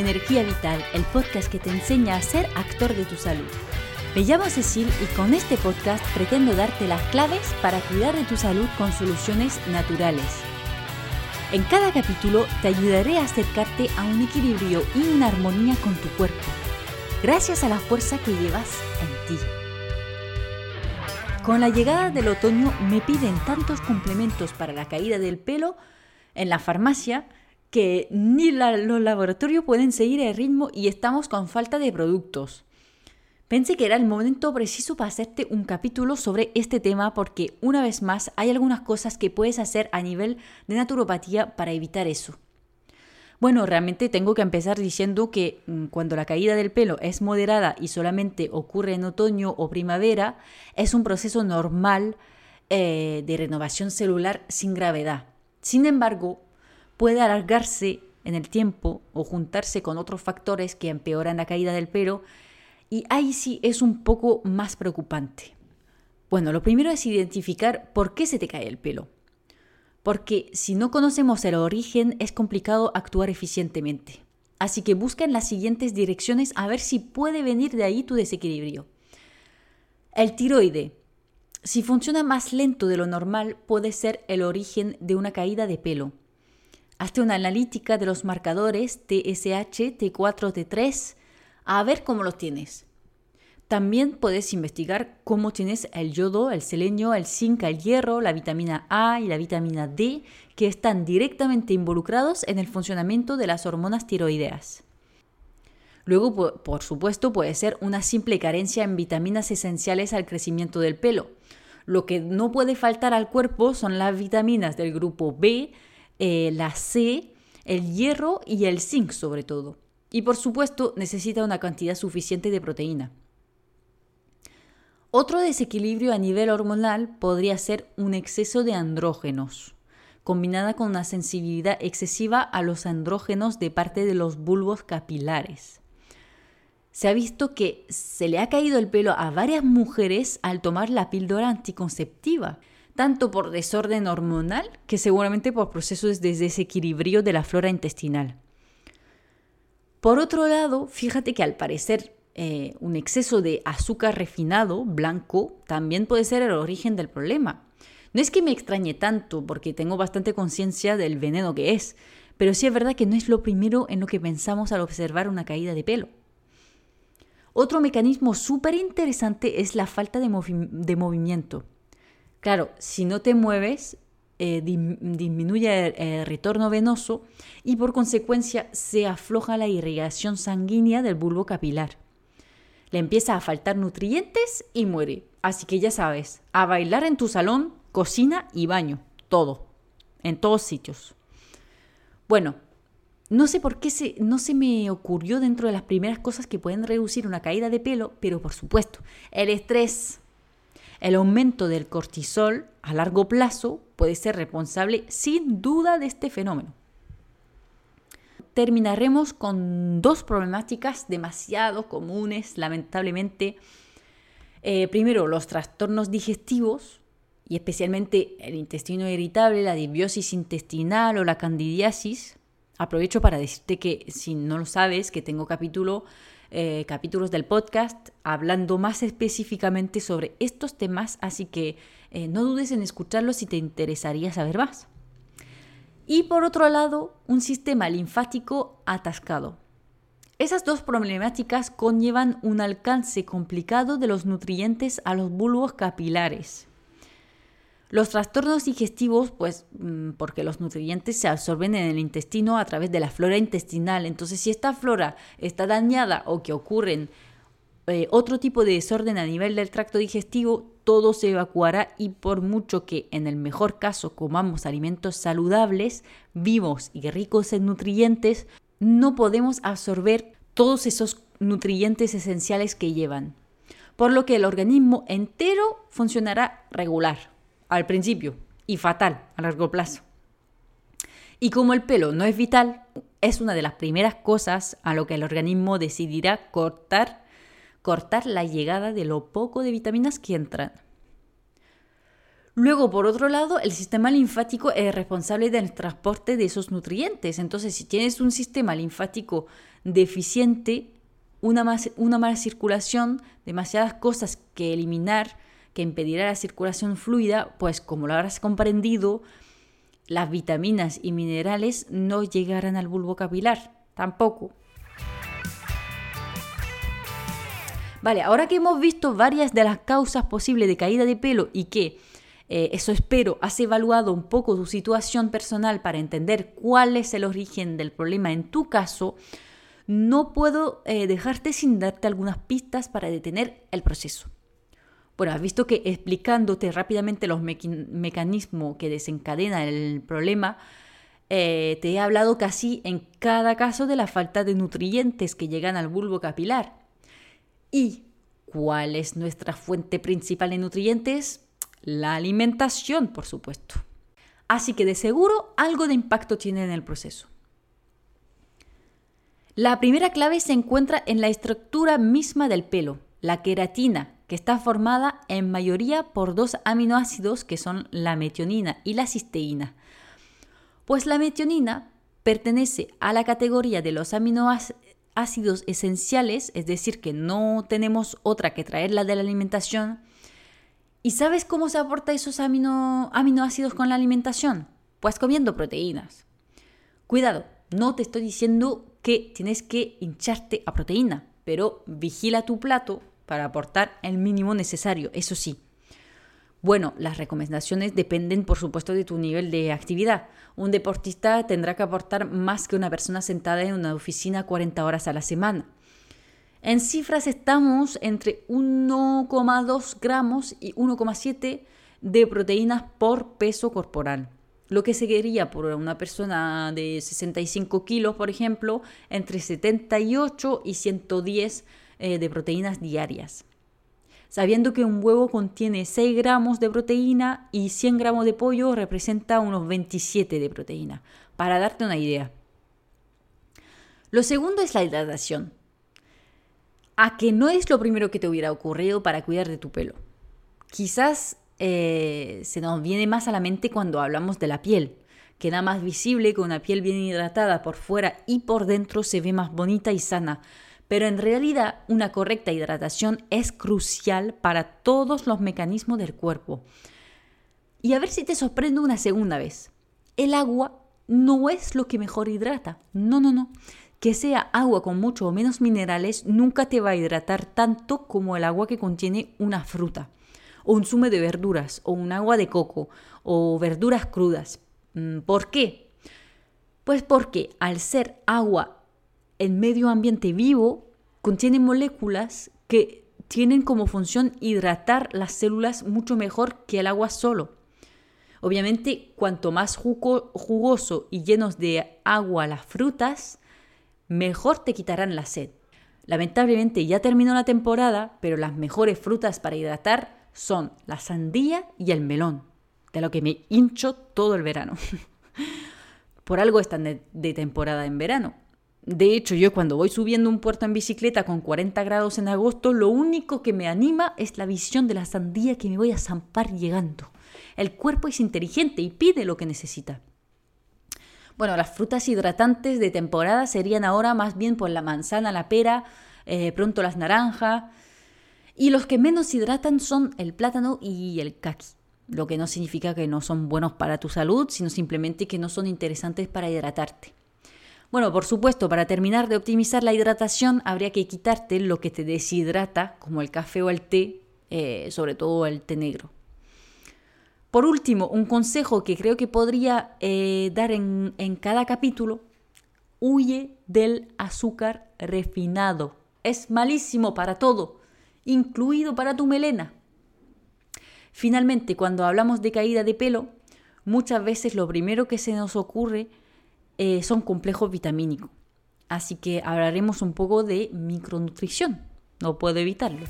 Energía Vital, el podcast que te enseña a ser actor de tu salud. Me llamo Cecil y con este podcast pretendo darte las claves para cuidar de tu salud con soluciones naturales. En cada capítulo te ayudaré a acercarte a un equilibrio y una armonía con tu cuerpo, gracias a la fuerza que llevas en ti. Con la llegada del otoño me piden tantos complementos para la caída del pelo en la farmacia que ni los laboratorios pueden seguir el ritmo y estamos con falta de productos. Pensé que era el momento preciso para hacerte un capítulo sobre este tema porque una vez más hay algunas cosas que puedes hacer a nivel de naturopatía para evitar eso. Bueno, realmente tengo que empezar diciendo que mm, cuando la caída del pelo es moderada y solamente ocurre en otoño o primavera, es un proceso normal eh, de renovación celular sin gravedad. Sin embargo, puede alargarse en el tiempo o juntarse con otros factores que empeoran la caída del pelo y ahí sí es un poco más preocupante. Bueno, lo primero es identificar por qué se te cae el pelo. Porque si no conocemos el origen es complicado actuar eficientemente. Así que busca en las siguientes direcciones a ver si puede venir de ahí tu desequilibrio. El tiroide. Si funciona más lento de lo normal, puede ser el origen de una caída de pelo. Hazte una analítica de los marcadores TSH, T4, T3, a ver cómo los tienes. También puedes investigar cómo tienes el yodo, el selenio, el zinc, el hierro, la vitamina A y la vitamina D, que están directamente involucrados en el funcionamiento de las hormonas tiroideas. Luego, por supuesto, puede ser una simple carencia en vitaminas esenciales al crecimiento del pelo. Lo que no puede faltar al cuerpo son las vitaminas del grupo B, eh, la C, el hierro y el zinc sobre todo. Y por supuesto necesita una cantidad suficiente de proteína. Otro desequilibrio a nivel hormonal podría ser un exceso de andrógenos, combinada con una sensibilidad excesiva a los andrógenos de parte de los bulbos capilares. Se ha visto que se le ha caído el pelo a varias mujeres al tomar la píldora anticonceptiva tanto por desorden hormonal que seguramente por procesos de desequilibrio de la flora intestinal. Por otro lado, fíjate que al parecer eh, un exceso de azúcar refinado, blanco, también puede ser el origen del problema. No es que me extrañe tanto, porque tengo bastante conciencia del veneno que es, pero sí es verdad que no es lo primero en lo que pensamos al observar una caída de pelo. Otro mecanismo súper interesante es la falta de movimiento. Claro, si no te mueves, eh, disminuye el, retorno venoso y por consecuencia se afloja la irrigación sanguínea del bulbo capilar. Le empieza a faltar nutrientes y muere. Así que ya sabes, a bailar en tu salón, cocina y baño, todo, en todos sitios. Bueno, no sé por qué se, no se me ocurrió dentro de las primeras cosas que pueden reducir una caída de pelo, pero por supuesto, el estrés el aumento del cortisol a largo plazo puede ser responsable sin duda de este fenómeno. Terminaremos con dos problemáticas demasiado comunes, lamentablemente. Eh, primero, los trastornos digestivos, y especialmente el intestino irritable, la disbiosis intestinal o la candidiasis. Aprovecho para decirte que si no lo sabes, que tengo capítulo eh, capítulos del podcast hablando más específicamente sobre estos temas, así que eh, no dudes en escucharlos si te interesaría saber más. Y por otro lado, un sistema linfático atascado. Esas dos problemáticas conllevan un alcance complicado de los nutrientes a los bulbos capilares. Los trastornos digestivos, pues mm, porque los nutrientes se absorben en el intestino a través de la flora intestinal. Entonces, si esta flora está dañada o que ocurren eh, otro tipo de desorden a nivel del tracto digestivo, todo se evacuará y por mucho que en el mejor caso comamos alimentos saludables, vivos y ricos en nutrientes, no podemos absorber todos esos nutrientes esenciales que llevan. Por lo que el organismo entero funcionará regular al principio y fatal a largo plazo. Y como el pelo no es vital, es una de las primeras cosas a lo que el organismo decidirá cortar, cortar la llegada de lo poco de vitaminas que entran. Luego, por otro lado, el sistema linfático es responsable del transporte de esos nutrientes. Entonces, si tienes un sistema linfático deficiente, una, una mala circulación, demasiadas cosas que eliminar, que impedirá la circulación fluida, pues como lo habrás comprendido, las vitaminas y minerales no llegarán al bulbo capilar, tampoco. Vale, ahora que hemos visto varias de las causas posibles de caída de pelo y que eh, eso espero, has evaluado un poco tu situación personal para entender cuál es el origen del problema en tu caso, no puedo eh, dejarte sin darte algunas pistas para detener el proceso. Bueno, has visto que explicándote rápidamente los mecanismos que desencadenan el problema, eh, te he hablado casi en cada caso de la falta de nutrientes que llegan al bulbo capilar. ¿Y cuál es nuestra fuente principal de nutrientes? La alimentación, por supuesto. Así que de seguro algo de impacto tiene en el proceso. La primera clave se encuentra en la estructura misma del pelo, la queratina, que está formada en mayoría por dos aminoácidos que son la metionina y la cisteína. Pues la metionina pertenece a la categoría de los aminoácidos esenciales, es decir, que no tenemos otra que traerla de la alimentación, ¿Y sabes cómo se aporta esos aminoácidos con la alimentación? Pues comiendo proteínas. Cuidado, no te estoy diciendo que tienes que hincharte a proteína, pero vigila tu plato para aportar el mínimo necesario, eso sí. Bueno, las recomendaciones dependen por supuesto de tu nivel de actividad. Un deportista tendrá que aportar más que una persona sentada en una oficina 40 horas a la semana. En cifras estamos entre 1,2 gramos y 1,7 de proteínas por peso corporal. Lo que seguiría por una persona de 65 kilos, por ejemplo, entre 78 y 110 eh, de proteínas diarias. Sabiendo que un huevo contiene 6 gramos de proteína y 100 gramos de pollo representa unos 27 de proteína, para darte una idea. Lo segundo es la hidratación a que no es lo primero que te hubiera ocurrido para cuidar de tu pelo. Quizás eh, se nos viene más a la mente cuando hablamos de la piel. Queda más visible que una piel bien hidratada por fuera y por dentro se ve más bonita y sana. Pero en realidad una correcta hidratación es crucial para todos los mecanismos del cuerpo. Y a ver si te sorprendo una segunda vez. El agua no es lo que mejor hidrata. No, no, no que sea agua con mucho o menos minerales nunca te va a hidratar tanto como el agua que contiene una fruta, o un zumo de verduras, o un agua de coco, o verduras crudas. Mm, ¿Por qué? Pues porque al ser agua en medio ambiente vivo, contiene moléculas que tienen como función hidratar las células mucho mejor que el agua solo. Obviamente, cuanto más jugoso y llenos de agua las frutas, mejor te quitarán la sed. Lamentablemente ya terminó la temporada, pero las mejores frutas para hidratar son la sandía y el melón, de lo que me hincho todo el verano. Por algo están de, temporada en verano. De hecho, yo cuando voy subiendo un puerto en bicicleta con 40 grados en agosto, lo único que me anima es la visión de la sandía que me voy a zampar llegando. El cuerpo es inteligente y pide lo que necesita. Bueno, las frutas hidratantes de temporada serían ahora más bien por la manzana, la pera, eh, pronto las naranjas. Y los que menos hidratan son el plátano y el caqui. Lo que no significa que no son buenos para tu salud, sino simplemente que no son interesantes para hidratarte. Bueno, por supuesto, para terminar de optimizar la hidratación habría que quitarte lo que te deshidrata, como el café o el té, eh, sobre todo el té negro. Por último, un consejo que creo que podría eh, dar en, en cada capítulo, huye del azúcar refinado. Es malísimo para todo, incluido para tu melena. Finalmente, cuando hablamos de caída de pelo, muchas veces lo primero que se nos ocurre eh, son complejos vitamínicos. Así que hablaremos un poco de micronutrición. No puedo evitarlo.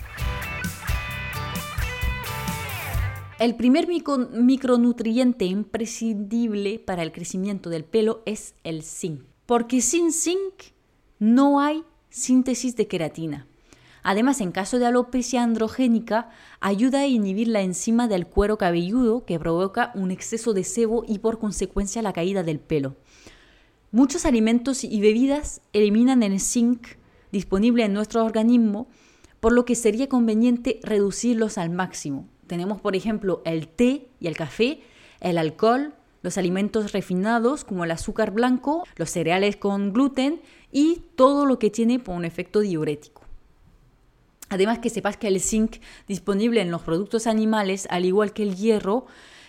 El primer micronutriente imprescindible para el crecimiento del pelo es el zinc, porque sin zinc no hay síntesis de queratina. Además, en caso de alopecia androgénica, ayuda a inhibir la enzima del cuero cabelludo que provoca un exceso de sebo y por consecuencia la caída del pelo. Muchos alimentos y bebidas eliminan el zinc disponible en nuestro organismo, por lo que sería conveniente reducirlos al máximo. Tenemos, por ejemplo, el té y el café, el alcohol, los alimentos refinados como el azúcar blanco, los cereales con gluten y todo lo que tiene un efecto diurético. Además que sepas que el zinc disponible en los productos animales, al igual que el hierro,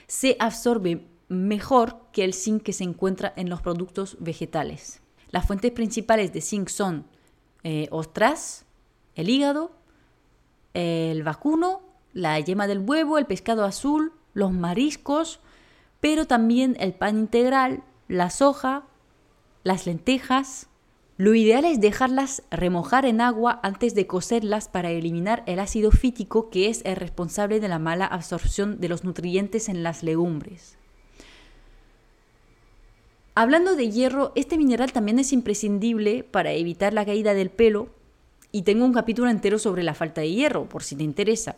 se absorbe mejor que el zinc que se encuentra en los productos vegetales. Las fuentes principales de zinc son eh, ostras, el hígado, el vacuno, la yema del huevo, el pescado azul, los mariscos, pero también el pan integral, la soja, las lentejas, lo ideal es dejarlas remojar en agua antes de cocerlas para eliminar el ácido fítico que es el responsable de la mala absorción de los nutrientes en las legumbres. Hablando de hierro, este mineral también es imprescindible para evitar la caída del pelo y tengo un capítulo entero sobre la falta de hierro, por si te interesa.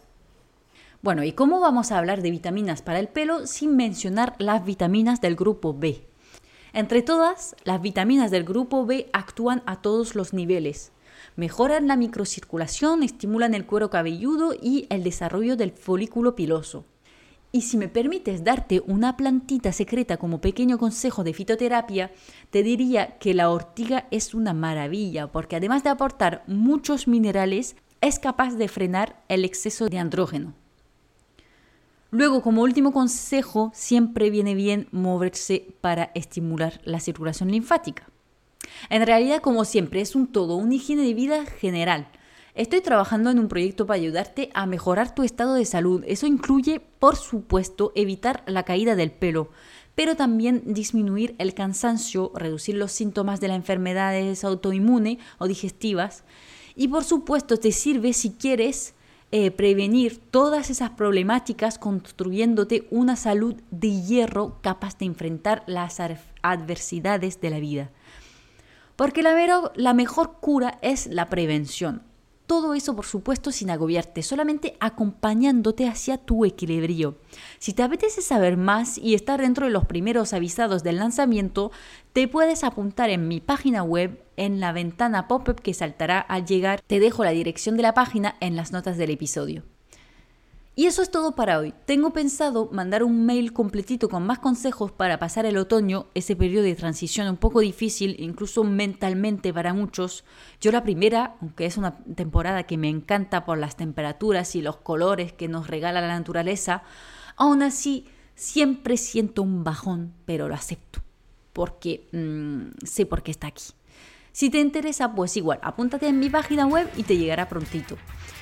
Bueno, ¿y cómo vamos a hablar de vitaminas para el pelo sin mencionar las vitaminas del grupo B? Entre todas, las vitaminas del grupo B actúan a todos los niveles. Mejoran la microcirculación, estimulan el cuero cabelludo y el desarrollo del folículo piloso. Y si me permites darte una plantita secreta como pequeño consejo de fitoterapia, te diría que la ortiga es una maravilla porque además de aportar muchos minerales, es capaz de frenar el exceso de andrógeno. Luego, como último consejo, siempre viene bien moverse para estimular la circulación linfática. En realidad, como siempre, es un todo, una higiene de vida general. Estoy trabajando en un proyecto para ayudarte a mejorar tu estado de salud. Eso incluye, por supuesto, evitar la caída del pelo, pero también disminuir el cansancio, reducir los síntomas de las enfermedades autoinmunes o digestivas. Y por supuesto, te sirve si quieres eh, prevenir todas esas problemáticas construyéndote una salud de hierro capaz de enfrentar las adversidades de la vida. Porque la, la mejor cura es la prevención. Todo eso, por supuesto, sin agobiarte, solamente acompañándote hacia tu equilibrio. Si te apetece saber más y estar dentro de los primeros avisados del lanzamiento, te puedes apuntar en mi página web en la ventana pop-up que saltará al llegar. Te dejo la dirección de la página en las notas del episodio. Y eso es todo para hoy. Tengo pensado mandar un mail completito con más consejos para pasar el otoño, ese periodo de transición un poco difícil, incluso mentalmente para muchos. Yo la primera, aunque es una temporada que me encanta por las temperaturas y los colores que nos regala la naturaleza, aún así siempre siento un bajón, pero lo acepto, porque mm, sé por qué está aquí. Si te interesa, pues igual, apúntate en mi página web y te llegará prontito.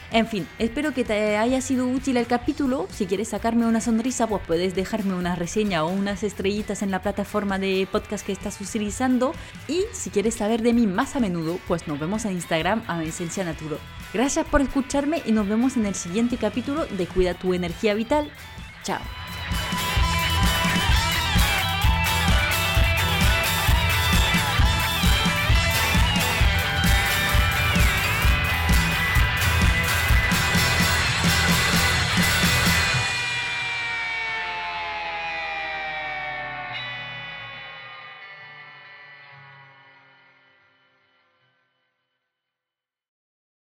En fin, espero que te haya sido útil el capítulo. Si quieres sacarme una sonrisa, pues puedes dejarme una reseña o unas estrellitas en la plataforma de podcast que estás utilizando. Y si quieres saber de mí más a menudo, pues nos vemos en Instagram a esencia naturo. Gracias por escucharme y nos vemos en el siguiente capítulo de Cuida tu energía vital. Chao.